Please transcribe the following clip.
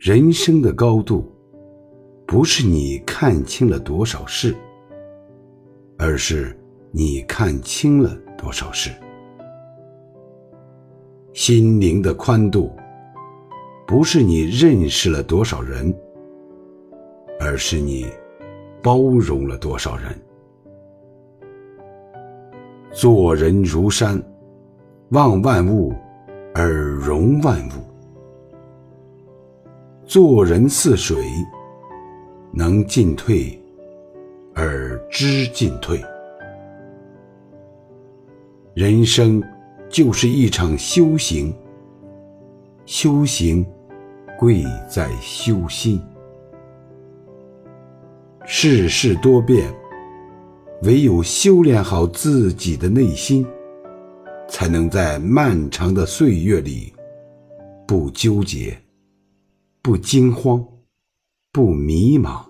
人生的高度，不是你看清了多少事，而是你看清了多少事。心灵的宽度，不是你认识了多少人，而是你包容了多少人。做人如山，望万物而容万物。做人似水，能进退而知进退。人生就是一场修行，修行贵在修心。世事多变，唯有修炼好自己的内心，才能在漫长的岁月里不纠结。不惊慌，不迷茫。